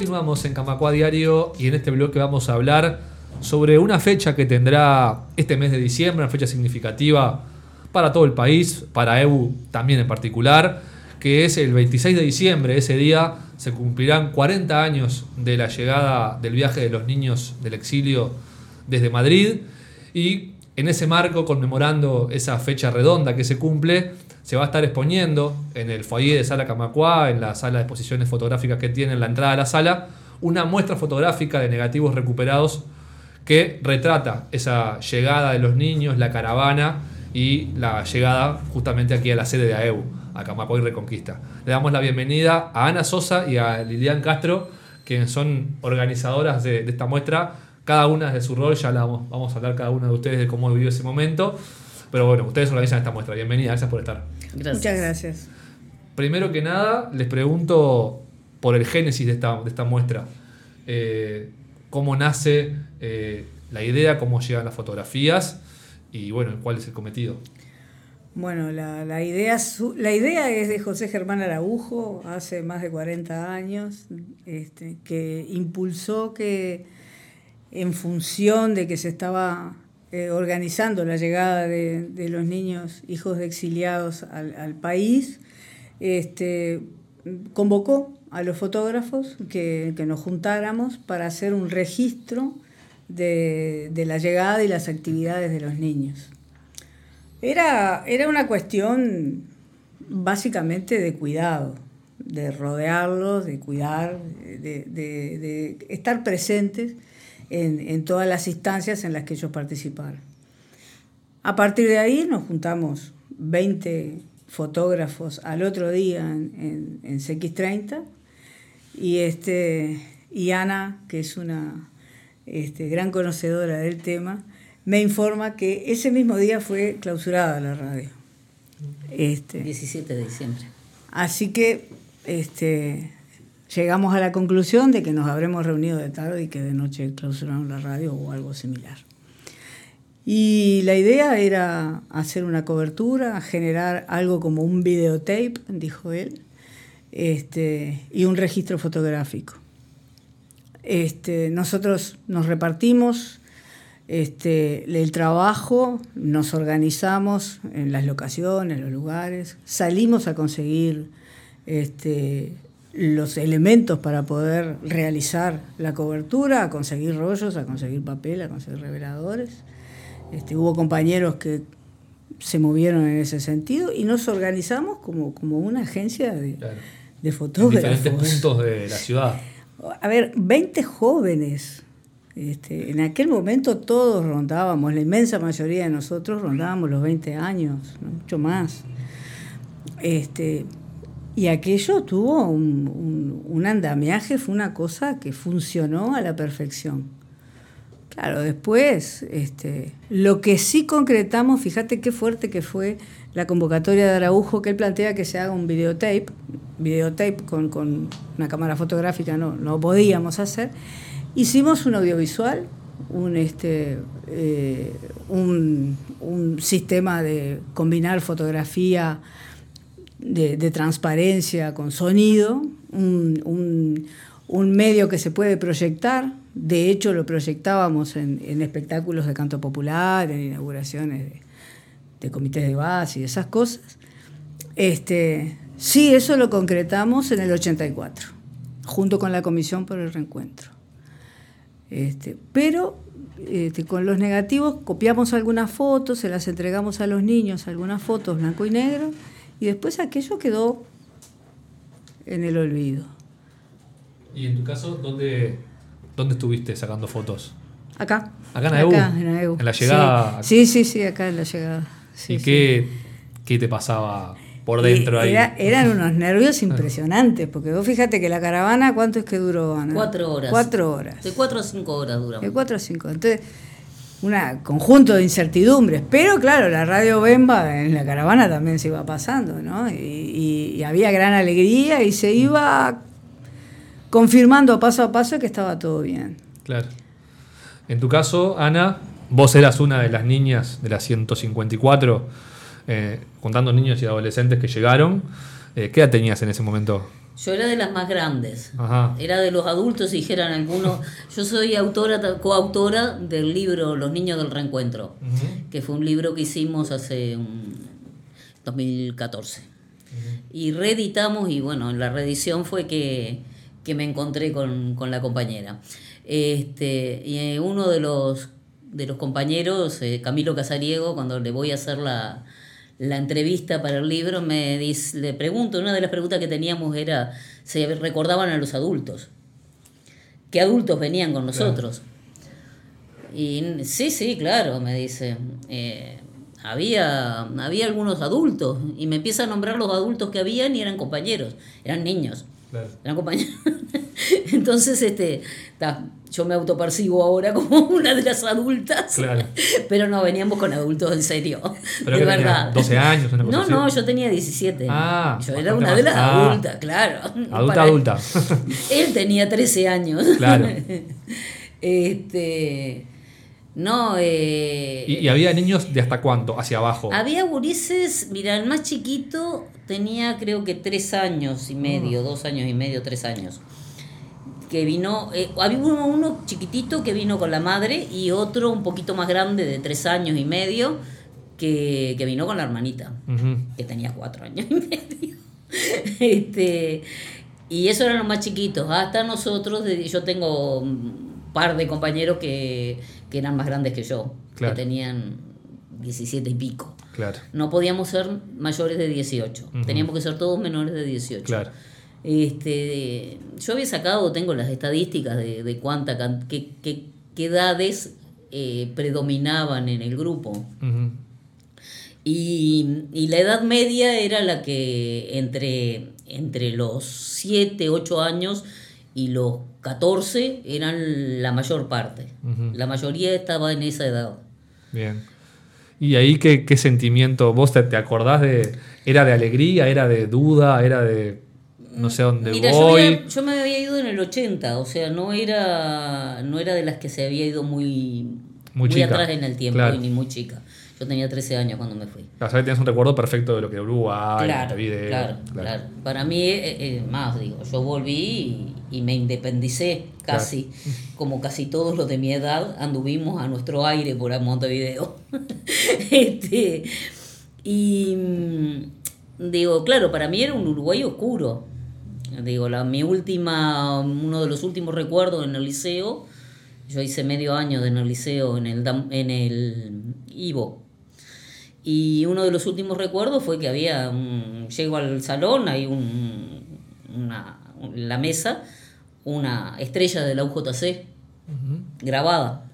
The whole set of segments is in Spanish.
Continuamos en Camacua Diario y en este bloque vamos a hablar sobre una fecha que tendrá este mes de diciembre, una fecha significativa para todo el país, para EU también en particular, que es el 26 de diciembre. Ese día se cumplirán 40 años de la llegada del viaje de los niños del exilio desde Madrid y en ese marco, conmemorando esa fecha redonda que se cumple, se va a estar exponiendo en el foyer de Sala Camacuá, en la sala de exposiciones fotográficas que tiene en la entrada de la sala, una muestra fotográfica de negativos recuperados que retrata esa llegada de los niños, la caravana y la llegada justamente aquí a la sede de AEU, a Camacuá y Reconquista. Le damos la bienvenida a Ana Sosa y a Lilian Castro, que son organizadoras de, esta muestra, cada una de su rol, ya vamos, vamos a hablar cada una de ustedes de cómo vivió ese momento. Pero bueno, ustedes organizan esta muestra. Bienvenida, gracias por estar. Muchas gracias. Primero que nada, les pregunto por el génesis de esta, de esta muestra. Eh, ¿Cómo nace eh, la idea, cómo llegan las fotografías y bueno, cuál es el cometido? Bueno, la, idea, la idea es de José Germán Araujo, hace más de 40 años, este, que impulsó que en función de que se estaba eh, organizando la llegada de, los niños hijos de exiliados al, país, este, convocó a los fotógrafos que, nos juntáramos para hacer un registro de, la llegada y las actividades de los niños. Era, era una cuestión básicamente de cuidado, de rodearlos, de cuidar, de estar presentes en, todas las instancias en las que ellos participaron. A partir de ahí nos juntamos 20 fotógrafos al otro día en, en, CX30 y, este, y Ana, que es una este, gran conocedora del tema, me informa que ese mismo día fue clausurada la radio. Este, 17 de diciembre. Así que este, llegamos a la conclusión de que nos habremos reunido de tarde y que de noche clausuraron la radio o algo similar. Y la idea era hacer una cobertura, generar algo como un videotape, dijo él, este, y un registro fotográfico. Este, nosotros nos repartimos este, el trabajo, nos organizamos en las locaciones, los lugares, salimos a conseguir los elementos para poder realizar la cobertura, a conseguir rollos, a conseguir papel, a conseguir reveladores. Este, hubo compañeros que se movieron en ese sentido y nos organizamos como, como una agencia de, de fotógrafos. En diferentes puntos de la ciudad. A ver, 20 jóvenes. Este, en aquel momento todos rondábamos, la inmensa mayoría de nosotros rondábamos los 20 años, mucho más. Este, y aquello tuvo un, andamiaje, fue una cosa que funcionó a la perfección. Claro, después, este, lo que sí concretamos, fíjate qué fuerte que fue la convocatoria de Araujo, que él plantea que se haga un videotape, videotape con, con una cámara fotográfica no, no podíamos hacer. Hicimos un audiovisual, un, este, eh, un, un sistema de combinar fotografía, de, transparencia con sonido, un, medio que se puede proyectar. De hecho, lo proyectábamos en, espectáculos de canto popular, en inauguraciones de, comités de base y esas cosas. Este, sí, eso lo concretamos en el 84, junto con la Comisión por el Reencuentro. Este, pero este, con los negativos copiamos algunas fotos, se las entregamos a los niños, algunas fotos blanco y negro, y después aquello quedó en el olvido. ¿Y en tu caso, dónde, dónde estuviste sacando fotos? Acá. ¿Acá en AEU? Acá, en ¿En la llegada? Sí, sí, sí, acá en la llegada. ¿Y Qué, qué, te pasaba por dentro ahí? eran unos nervios impresionantes, porque vos fíjate que la caravana, ¿cuánto es que duró, Ana? Cuatro horas. Cuatro horas. De cuatro a cinco horas duró. De cuatro a cinco. Entonces un conjunto de incertidumbres. Pero claro, la radio Bemba en la caravana también se iba pasando, ¿no? Y, había gran alegría y se iba confirmando paso a paso que estaba todo bien. Claro. En tu caso, Ana, vos eras una de las niñas de las 154, eh, contando niños y adolescentes que llegaron. Eh, ¿Qué edad tenías en ese momento? Yo era de las más grandes. Era de los adultos, dijeran algunos. Yo soy autora, coautora del libro Los Niños del Reencuentro, que fue un libro que hicimos hace un 2014. Y reeditamos, y bueno, en la reedición fue que, me encontré con, la compañera. Este, y eh, uno de los, de los compañeros, eh, Camilo Casariego, cuando le voy a hacer la, la entrevista para el libro, me dice, le pregunto, una de las preguntas que teníamos era, ¿se recordaban a los adultos? ¿Qué adultos venían con nosotros? Y sí, sí, claro, me dice. Eh, había, había algunos adultos y me empieza a nombrar los adultos que habían y eran compañeros, eran niños. Eran compañeros. Entonces, este, yo me autopercibo ahora como una de las adultas. Pero no, veníamos con adultos en serio. de verdad. 12 años. no, no, yo tenía 17. Ah, yo era una de las ah. adultas, claro. Adulta, adulta. Él tenía 13 años. Claro. este. No, eh, ¿Y, había niños de hasta cuánto? ¿Hacia abajo? Había gurises, mira, el más chiquito tenía creo que tres años y medio, mm. dos años y medio, tres años. Que vino, eh, había uno, chiquitito que vino con la madre y otro un poquito más grande de tres años y medio que, vino con la hermanita, que tenía cuatro años y medio. este, y eso eran los más chiquitos. Hasta nosotros, yo tengo par de compañeros que, eran más grandes que yo, que tenían 17 y pico. Claro. No podíamos ser mayores de 18, teníamos que ser todos menores de 18. Claro. Este, yo había sacado, tengo las estadísticas de, de cuánta, qué, qué, edades eh, predominaban en el grupo. y, y, la edad media era la que entre, entre los 7, 8 años y los 14 eran la mayor parte. La mayoría estaba en esa edad. Bien. ¿Y ahí qué, qué sentimiento? ¿Vos te, te, acordás de... ¿Era de alegría? ¿Era de duda? ¿Era de... no sé dónde voy? Yo me, había, ido en el 80, o sea, no era, no era de las que se había ido muy, muy, atrás en el tiempo, ni muy chica. Yo tenía 13 años cuando me fui. Claro, tienes un recuerdo perfecto de lo que era Uruguay, claro, claro, claro, Para mí, eh, eh, más digo, yo volví y, me independicé casi, como casi todos los de mi edad, anduvimos a nuestro aire por Montevideo. este, y mm, digo, claro, para mí era un Uruguay oscuro. Digo, la, mi última, uno de los últimos recuerdos en el liceo, yo hice medio año en el liceo en el, en el Ivo, y uno de los últimos recuerdos fue que había, un, llego al salón, hay un, una, la mesa, una estrella de la UJC grabada.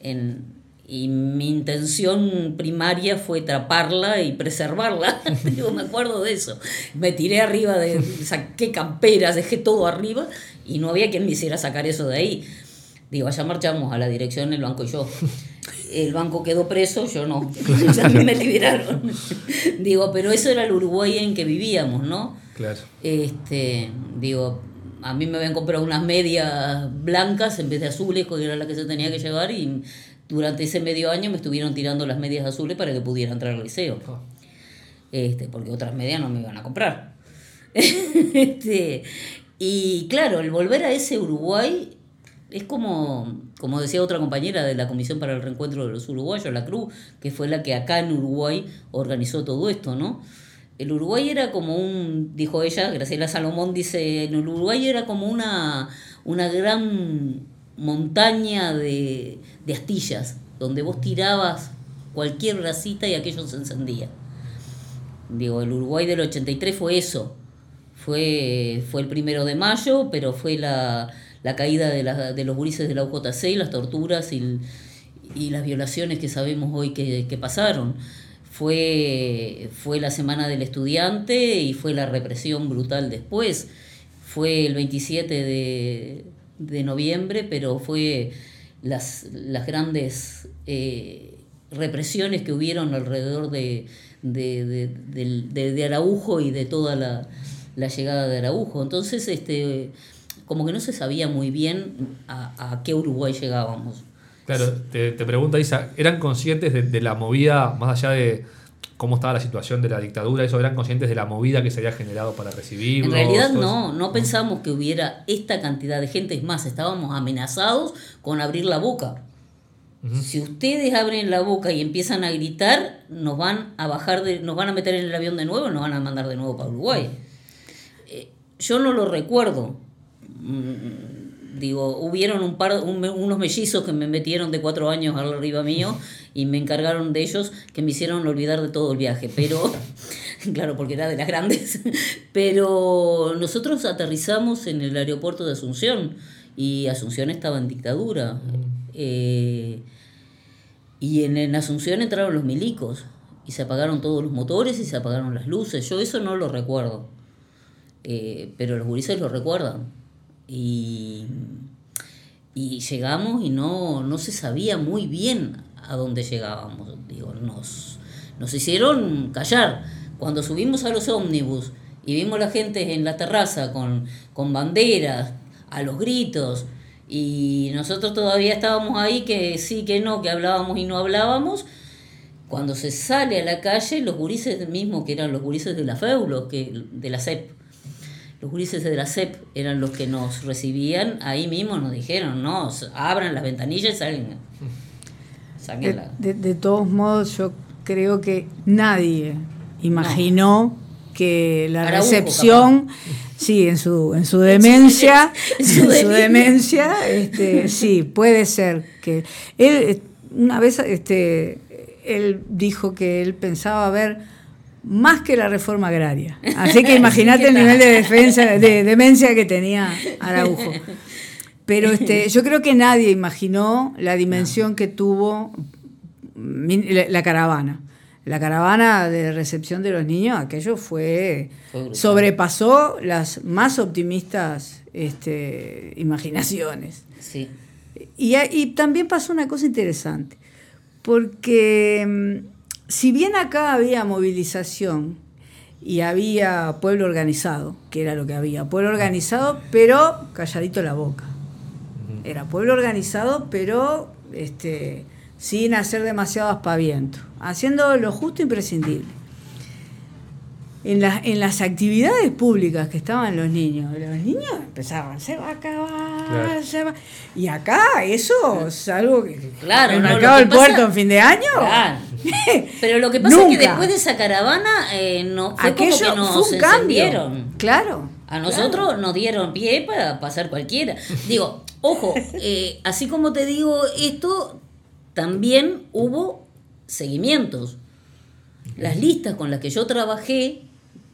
En, y mi intención primaria fue atraparla y preservarla. Yo me acuerdo de eso. Me tiré arriba, de, saqué camperas, dejé todo arriba y no había quien me hiciera sacar eso de ahí. Digo, allá marchamos a la dirección el banco y yo el banco quedó preso, yo no, a mí me liberaron. digo, pero eso era el Uruguay en que vivíamos, ¿no? Claro. Este, digo, a mí me habían comprado unas medias blancas en vez de azules, que era la que se tenía que llevar, y durante ese medio año me estuvieron tirando las medias azules para que pudiera entrar al liceo. Este, porque otras medias no me iban a comprar. este, y claro, el volver a ese Uruguay es como, como decía otra compañera de la Comisión para el Reencuentro de los Uruguayos, la Cruz, que fue la que acá en Uruguay organizó todo esto, ¿no? El Uruguay era como un, dijo ella, Graciela Salomón dice, el Uruguay era como una, una gran montaña de, de astillas, donde vos tirabas cualquier bracita y aquello se encendía. Digo, el Uruguay del 83 fue eso. Fue, fue el primero de mayo, pero fue la, la caída de, la, de los gurises de la UJC, las torturas y, y las violaciones que sabemos hoy que, que, pasaron. Fue, fue la semana del estudiante y fue la represión brutal después. Fue el 27 de, de noviembre, pero fue las, las grandes eh, represiones que hubieron alrededor de, de, de, de, Araujo y de toda la, la llegada de Araujo. Entonces, este, como que no se sabía muy bien a, qué Uruguay llegábamos. Claro, te, te pregunto, Isa, ¿eran conscientes de, la movida, más allá de, cómo estaba la situación de la dictadura, eso eran conscientes de la movida que se había generado para recibirlos. En realidad no, no pensamos que hubiera esta cantidad de gente. Es más, estábamos amenazados con abrir la boca. Si ustedes abren la boca y empiezan a gritar, nos van a bajar, de, nos van a meter en el avión de nuevo y nos van a mandar de nuevo para Uruguay. Eh, yo no lo recuerdo. Mm, digo, hubieron un par, un unos mellizos que me metieron de cuatro años arriba mío y me encargaron de ellos que me hicieron olvidar de todo el viaje. Pero, claro, porque era de las grandes. Pero nosotros aterrizamos en el aeropuerto de Asunción y Asunción estaba en dictadura. Eh, y en, en Asunción entraron los milicos y se apagaron todos los motores y se apagaron las luces. Yo eso no lo recuerdo. Eh, pero los gurises lo recuerdan. Y, y llegamos y no, no se sabía muy bien a dónde llegábamos. Digo, nos, nos hicieron callar. Cuando subimos a los ómnibus y vimos la gente en la terraza con, con banderas, a los gritos, y nosotros todavía estábamos ahí que sí, que no, que hablábamos y no hablábamos. Cuando se sale a la calle, los gurises mismos, que eran los gurises de la FEULO, que, de la CEP, los gurises de la CEP eran los que nos recibían, ahí mismo nos dijeron, no, abran las ventanillas y salgan. De, Sáquenla. de- de todos modos, yo creo que nadie imaginó que la Araujo, recepción, sí, en su, en su demencia, En en su demencia, este, sí, puede ser que él eh, una vez este, él dijo que él pensaba ver más que la reforma agraria. Así que imagínate el nivel de defensa, de demencia que tenía Araujo. Pero este, yo creo que nadie imaginó la dimensión que tuvo la, caravana. La caravana de recepción de los niños, aquello fue. Sobrepasó las más optimistas este, imaginaciones. Sí. Y también pasó una cosa interesante, porque mm, si bien acá había movilización y había pueblo organizado, que era lo que había, pueblo organizado, pero calladito la boca. Era pueblo organizado, pero este, sin hacer demasiado aspaviento, haciendo lo justo e imprescindible. En, las en las actividades públicas que estaban los niños, los niños empezaban, se va a acabar, Claro. se va. Y acá eso es algo que. Claro, el no, del pasa- puerto en fin de año. Claro. Pero lo que pasa es que después de esa caravana eh, no, fue Aquello como que nos fue un cambio. encendieron. Claro. A nosotros nos dieron pie para pasar cualquiera. Digo, ojo, eh, así como te digo esto, también hubo seguimientos. Las listas con las que yo trabajé,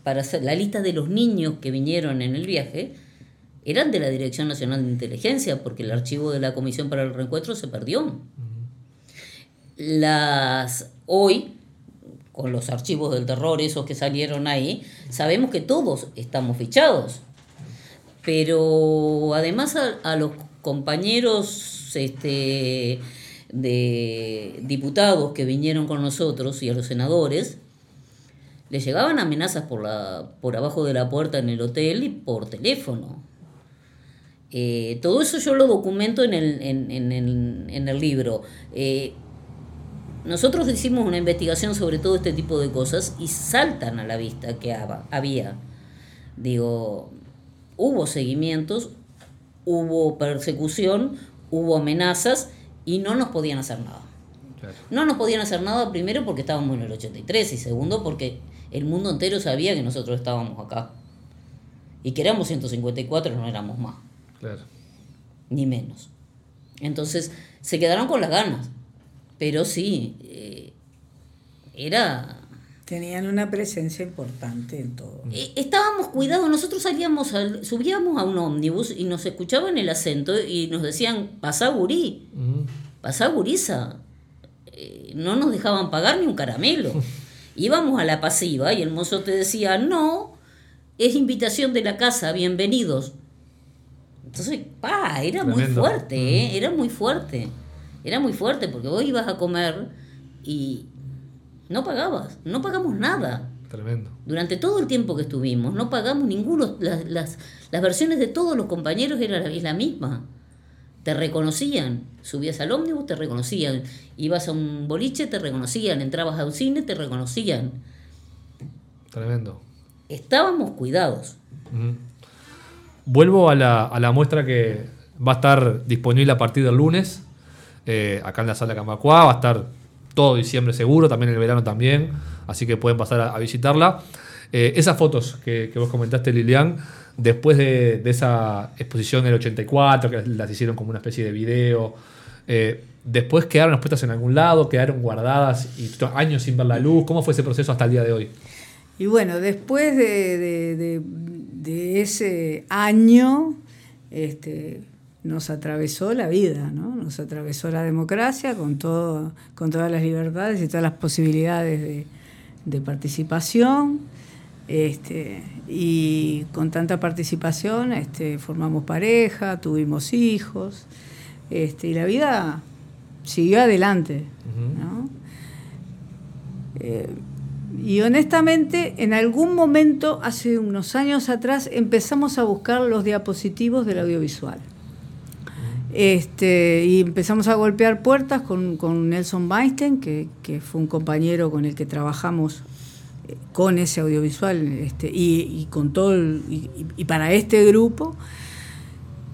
para hacer la lista de los niños que vinieron en el viaje, eran de la Dirección Nacional de Inteligencia, porque el archivo de la Comisión para el Reencuentro se perdió. Las hoy, con los archivos del terror, esos que salieron ahí, sabemos que todos estamos fichados. Pero además a, los compañeros este, de diputados que vinieron con nosotros y a los senadores, les llegaban amenazas por, la, por abajo de la puerta en el hotel y por teléfono. Eh, todo eso yo lo documento en el, en, en en el libro. Eh, nosotros hicimos una investigación sobre todo este tipo de cosas y saltan a la vista que había. Digo, hubo seguimientos, hubo persecución, hubo amenazas y no nos podían hacer nada. Claro. No nos podían hacer nada primero porque estábamos en el 83 y segundo porque el mundo entero sabía que nosotros estábamos acá. Y que éramos 154, no éramos más Claro. ni menos. Entonces se quedaron con las ganas. Pero sí, eh, era... Tenían una presencia importante en todo. eh, Estábamos cuidados, nosotros salíamos, al- subíamos a un ómnibus y nos escuchaban el acento y nos decían, pasá gurí, Ujú. pasá gurisa. Eh, no nos dejaban pagar ni un caramelo. Íbamos a la pasiva y el mozo te decía, no, es invitación de la casa, bienvenidos. Entonces, pa, era muy fuerte, ¿eh? era muy fuerte. Era muy fuerte porque vos ibas a comer y no pagabas, no pagamos nada. Tremendo. Durante todo el tiempo que estuvimos, no pagamos ninguno. Las, las, las versiones de todos los compañeros eran la, es la misma. te reconocían. Subías al ómnibus, te reconocían. Ibas a un boliche, te reconocían. Entrabas a un cine, te reconocían. Tremendo. Estábamos cuidados. Vuelvo a la, a la muestra que va a estar disponible a partir del lunes, eh, acá en la sala Camacuá, va a estar todo diciembre seguro, también el verano también, así que pueden pasar a, visitarla. Eh, esas fotos que, vos comentaste, Lilian, después de, esa exposición del 84, que las hicieron como una especie de video, eh, después quedaron expuestas en algún lado, quedaron guardadas y años sin ver la luz, ¿cómo fue ese proceso hasta el día de hoy? Y bueno, después de, de- de- de ese año, este, nos atravesó la vida, ¿no? Nos atravesó la democracia con, todo, con todas las libertades y todas las posibilidades de, de participación. Este, y con tanta participación este, formamos pareja, tuvimos hijos, este, y la vida siguió adelante. ¿no? Eh, y honestamente, en algún momento, hace unos años atrás, empezamos a buscar los diapositivos del audiovisual. Este, y empezamos a golpear puertas con, con Nelson Weinstein, que, que fue un compañero con el que trabajamos eh, con ese audiovisual este, y, con todo el- y para este grupo.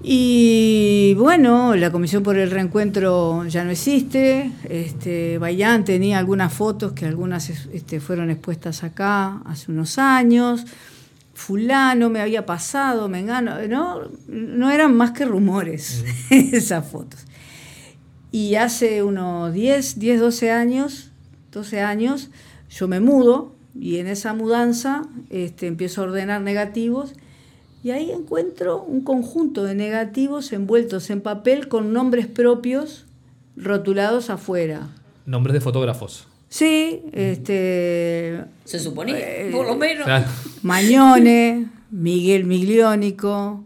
Y bueno, la Comisión por el Reencuentro ya no existe. Este, Bayán tenía algunas fotos que algunas este, fueron expuestas acá hace unos años. Fulano me había pasado, Mengano, no, no eran más que rumores esas fotos. Y hace unos 10, 10, 12 años, 12 años, yo me mudo y en esa mudanza este, empiezo a ordenar negativos y ahí encuentro un conjunto de negativos envueltos en papel con nombres propios rotulados afuera. Nombres de fotógrafos. Sí, este, Se suponía, por lo menos. Claro. Mañone, Miguel Migliónico,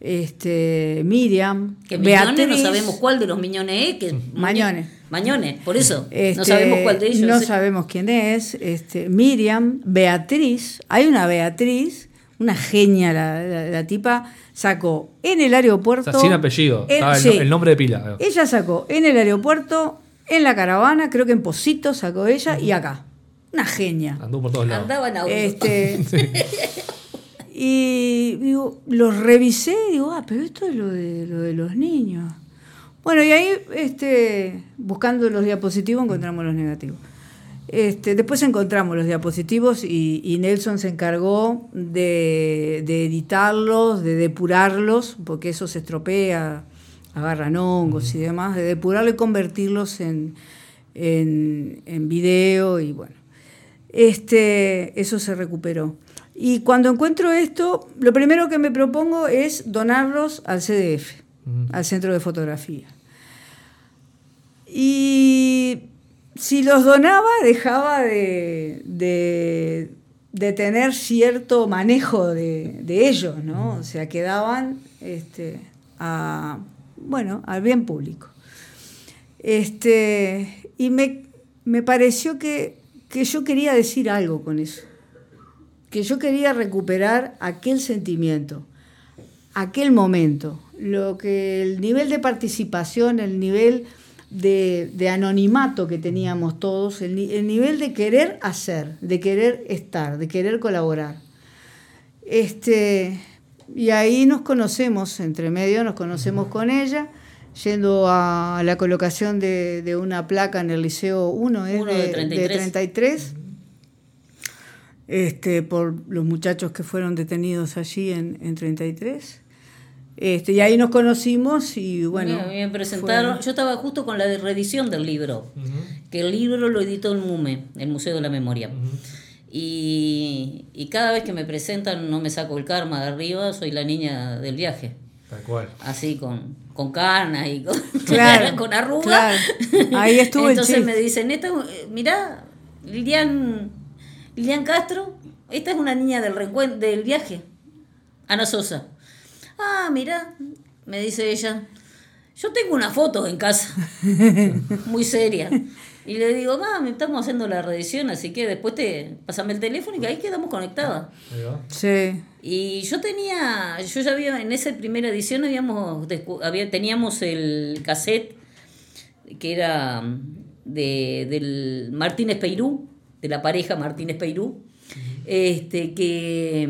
este, Miriam, Que Miñones no Beatriz. sabemos cuál de los Miñones es. Que Mañones. Mañones, por eso. Este, no sabemos cuál de ellos No es. sabemos quién es. Este, Miriam, Beatriz. Hay una Beatriz, una genia, la, la- la tipa sacó en el O aeropuerto. sea, sin apellido. el, sí. el nombre de pila. Ella sacó en el aeropuerto, en la caravana, creo que en Posito sacó ella y acá. Una genia. Anduvo por todos lados. Andaba en auto. Este, Y digo, los revisé y digo, ah, pero esto es lo de, lo de los niños. Bueno, y ahí, este, buscando los diapositivos, encontramos los negativos. Este, después encontramos los diapositivos y, y Nelson se encargó de, de editarlos, de depurarlos, porque eso se estropea, agarran hongos y demás, de depurarlo y convertirlos en, en, en video y bueno. Este, eso se recuperó. Y cuando encuentro esto, lo primero que me propongo es donarlos al CDF, al Centro de Fotografía. Y si los donaba, dejaba de, de- de tener cierto manejo de, de ellos, ¿no? O sea, quedaban este, a, bueno, al bien público. Este, y me, me pareció que, que yo quería decir algo con eso, que yo quería recuperar aquel sentimiento, aquel momento, lo que el nivel de participación, el nivel de, de anonimato que teníamos todos, el, el nivel de querer hacer, de querer estar, de querer colaborar. Este, y ahí nos conocemos, entre medio nos conocemos con ella, yendo a la colocación de, de una placa en el Liceo 1 ¿eh? Uno de 33. 33, este, por los muchachos que fueron detenidos allí en, en 33. Este, y ahí nos conocimos y bueno. me, me presentaron, fue- yo estaba justo con la de reedición del libro, que el libro lo editó el MUME, el Museo de la Memoria. Y, y cada vez que me presentan no me saco el karma de arriba, soy la niña del viaje. Tal cual. Así con, con canas y con, Claro, con arrugas. claro. Ahí estuvo Entonces me dicen, esta, eh, mirá, Lilian, Lilian Castro, esta es una niña del, del viaje. Ana Sosa. Ah, mirá, me dice ella. yo tengo una foto en casa, muy seria. Y le digo, mami, estamos haciendo la reedición, así que después te pasame el teléfono y que ahí quedamos conectadas. Sí. Y yo tenía, yo ya había, en esa primera edición habíamos, había, teníamos el cassette que era de, del Martínez Peirú, de la pareja Martínez Peirú, este, que,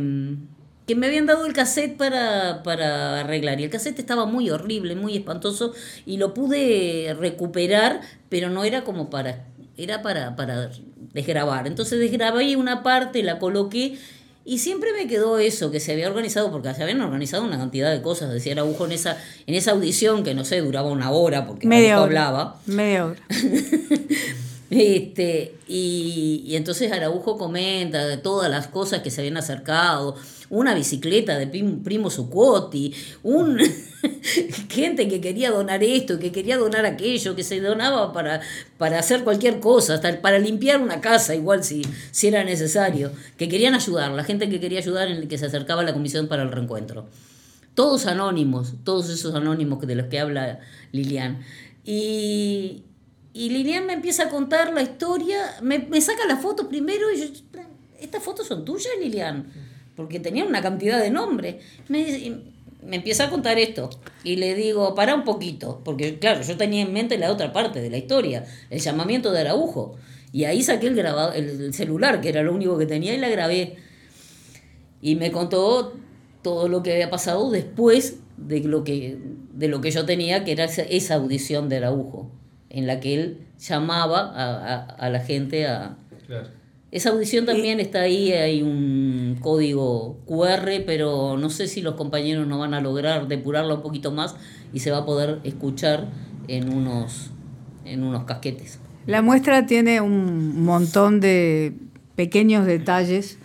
que me habían dado el cassette para, para arreglar. Y el cassette estaba muy horrible, muy espantoso, y lo pude recuperar, pero no era como para, era para, para desgrabar. Entonces desgrabé una parte, la coloqué y siempre me quedó eso, que se había organizado, porque se habían organizado una cantidad de cosas. Decía Araujo en esa, en esa audición, que no sé, duraba una hora, porque Media hablaba. Media hora. Este, y, entonces Araujo comenta de todas las cosas que se habían acercado, una bicicleta de Primo Zucotti, un gente que quería donar esto, que quería donar aquello, que se donaba para, para hacer cualquier cosa, hasta para limpiar una casa, igual si, si era necesario, que querían ayudar, la gente que quería ayudar en el que se acercaba a la comisión para el reencuentro. Todos anónimos, todos esos anónimos de los que habla Lilian. Y, y Lilian me empieza a contar la historia, me, me saca la foto primero y yo, ¿estas fotos son tuyas, Lilian? Porque tenían una cantidad de nombres. Me, me empieza a contar esto y le digo, para un poquito, porque claro, yo tenía en mente la otra parte de la historia, el llamamiento de Araujo. Y ahí saqué el, grabado, el celular, que era lo único que tenía, y la grabé. Y me contó todo lo que había pasado después de lo que, de lo que yo tenía, que era esa audición de Araujo en la que él llamaba a, la gente a... Esa audición también está ahí, hay un código QR, pero no sé si los compañeros no van a lograr depurarla un poquito más y se va a poder escuchar en unos, en unos casquetes. La muestra tiene un montón de pequeños detalles,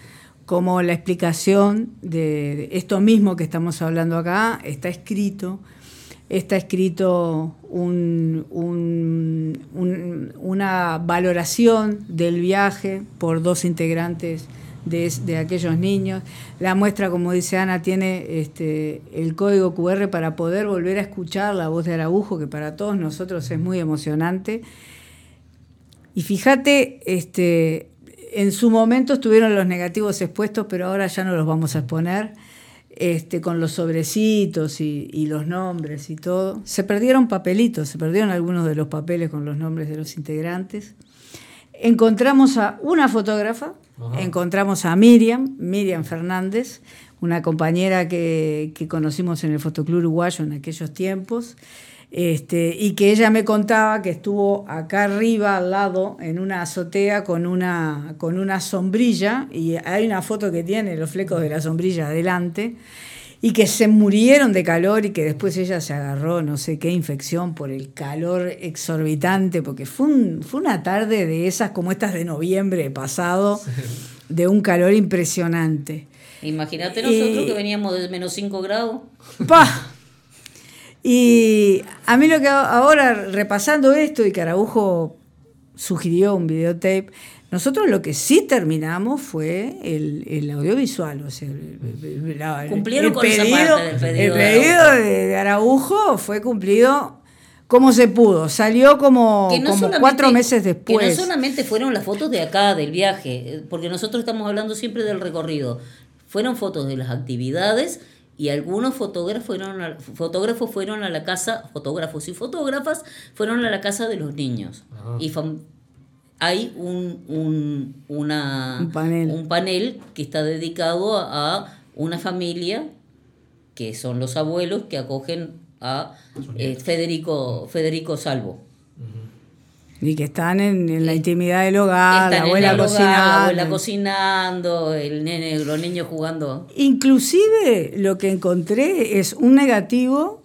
como la explicación de esto mismo que estamos hablando acá, está escrito está escrito una valoración del viaje por dos integrantes de, aquellos niños. La muestra, como dice Ana, tiene este, el código QR para poder volver a escuchar la voz de Araujo, que para todos nosotros es muy emocionante. Y fíjate, este, en su momento estuvieron los negativos expuestos, pero ahora ya no los vamos a exponer este, con los sobrecitos y, los nombres y todo. Se perdieron papelitos, se perdieron algunos de los papeles con los nombres de los integrantes. Encontramos a una fotógrafa, encontramos a Miriam, Miriam Fernández, una compañera que, que conocimos en el Fotoclub Uruguayo en aquellos tiempos. Este, y que ella me contaba que estuvo acá arriba al lado en una azotea con una, con una sombrilla y hay una foto que tiene los flecos de la sombrilla adelante y que se murieron de calor y que después ella se agarró no sé qué infección por el calor exorbitante porque fue, fue una tarde de esas como estas de noviembre pasado de un calor impresionante. Imagínate nosotros que veníamos de menos 5 grados. ¡Pah! Y a mí lo que ahora, repasando esto, y Carabujo sugirió un videotape, nosotros lo que sí terminamos fue el, audiovisual. O sea, Cumplieron con esa parte del pedido. El pedido de, Araujo fue cumplido como se pudo. Salió como, como cuatro meses después. Que no solamente fueron las fotos de acá, del viaje, porque nosotros estamos hablando siempre del recorrido. Fueron fotos de las actividades y algunos fotógrafos fueron a, fotógrafos fueron a la casa, fotógrafos y fotógrafas fueron a la casa de los niños. Y hay un, un, una, panel. un panel que está dedicado a, una familia, que son los abuelos, que acogen a eh, Federico, Federico Salvo. Y que están en, la intimidad del hogar, la abuela cocinando. la abuela cocinando, el nene, los niños jugando. Inclusive lo que encontré es un negativo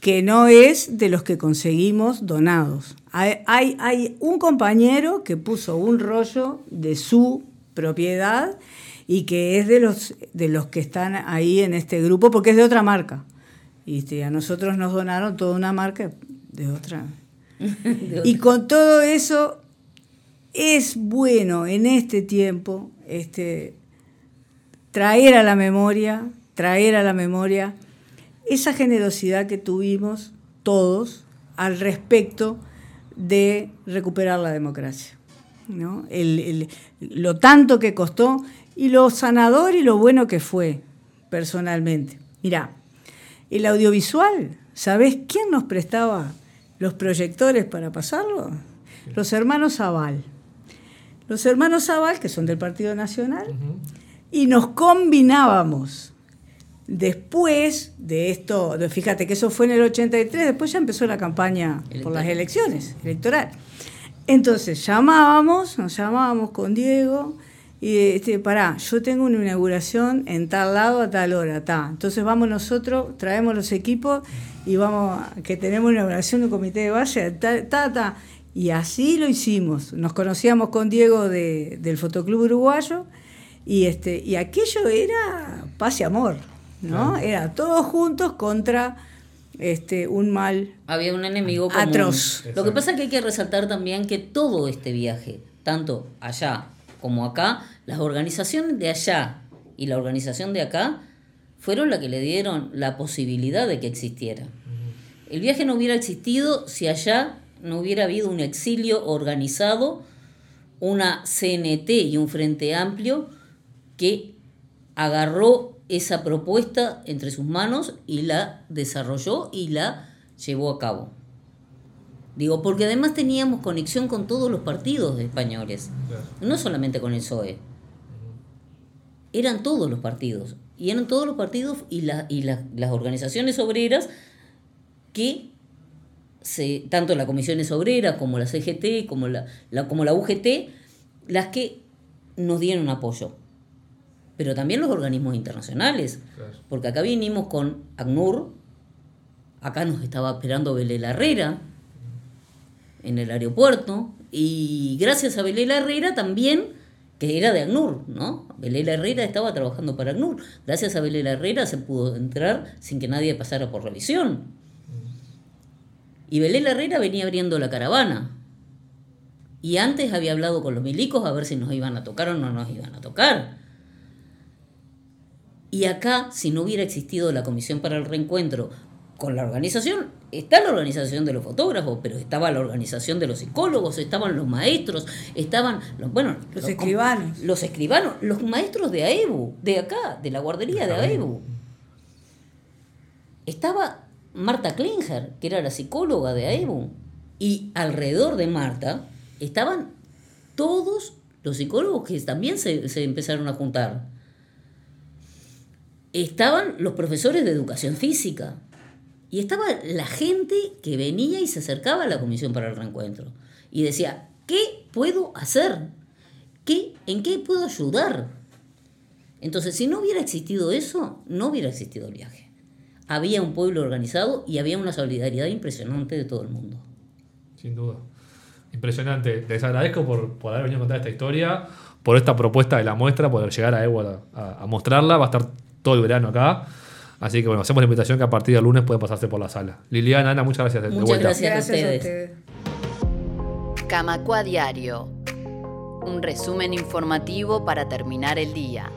que no es de los que conseguimos donados. Hay, hay, hay un compañero que puso un rollo de su propiedad y que es de los, de los que están ahí en este grupo porque es de otra marca. Y a nosotros nos donaron toda una marca de otra. y con todo eso, es bueno en este tiempo este, traer a la memoria, traer a la memoria esa generosidad que tuvimos todos al respecto de recuperar la democracia. ¿no? lo tanto que costó y lo sanador y lo bueno que fue personalmente. Mirá, el audiovisual, ¿sabés quién nos prestaba los proyectores para pasarlo? Los hermanos Zaval. Los hermanos Zaval, que son del Partido Nacional, y nos combinábamos. Después de esto, fíjate que eso fue en el 83, después ya empezó la campaña por las elecciones, electoral. Entonces llamábamos, nos llamábamos con Diego, y este, pará, yo tengo una inauguración en tal lado a tal hora, está. Entonces vamos nosotros, traemos los equipos y vamos, que tenemos una inauguración de un comité de base, ta, ta, ta. Y así lo hicimos. Nos conocíamos con Diego de, del Fotoclub Uruguayo y, este, y aquello era paz y amor, ¿no? Era todos juntos contra este, un mal Había un enemigo atroz. Lo que pasa es que hay que resaltar también que todo este viaje, tanto allá como acá, las organizaciones de allá y la organización de acá fueron las que le dieron la posibilidad de que existiera. El viaje no hubiera existido si allá no hubiera habido un exilio organizado, una CNT y un Frente Amplio que agarró esa propuesta entre sus manos y la desarrolló y la llevó a cabo. Digo, porque además teníamos conexión con todos los partidos españoles, no solamente con el PSOE. Eran todos los partidos, y eran todos los partidos y, y las organizaciones obreras que, se, tanto la Comisiones Obreras como la CGT, como la, como la UGT, las que nos dieron apoyo. Pero también los organismos internacionales, porque acá vinimos con ACNUR, acá nos estaba esperando Belela Herrera, en el aeropuerto y gracias a Belela Herrera también, que era de ACNUR, ¿no? Belela Herrera estaba trabajando para ACNUR. Gracias a Belela Herrera se pudo entrar sin que nadie pasara por revisión. Y Belela Herrera venía abriendo la caravana. Y antes había hablado con los milicos a ver si nos iban a tocar o no nos iban a tocar. Y acá, si no hubiera existido la Comisión para el Reencuentro con la organización, está la organización de los fotógrafos, pero estaba la organización de los psicólogos, estaban los maestros, estaban los, bueno, los, escribanos. Los escribanos, los maestros de AEBU, de acá, de la guardería de AEBU. Estaba Marta Klinger, que era la psicóloga de AEBU, y alrededor de Marta estaban todos los psicólogos que también se, se empezaron a juntar. Estaban los profesores de educación física, y estaba la gente que venía y se acercaba a la Comisión para el Reencuentro y decía, ¿qué puedo hacer? ¿Qué, ¿En qué puedo ayudar? Entonces, si no hubiera existido eso, no hubiera existido el viaje. Había un pueblo organizado y había una solidaridad impresionante de todo el mundo. Sin duda. Impresionante. Les agradezco por, por haber venido a contar esta historia, por esta propuesta de la muestra, por llegar a Evo a mostrarla. Va a estar todo el verano acá. Así que bueno, hacemos la invitación que a partir del lunes pueden pasarse por la sala. Liliana, Ana, muchas gracias. De, muchas gracias, a ustedes. Camacua Diario. Un resumen informativo para terminar el día.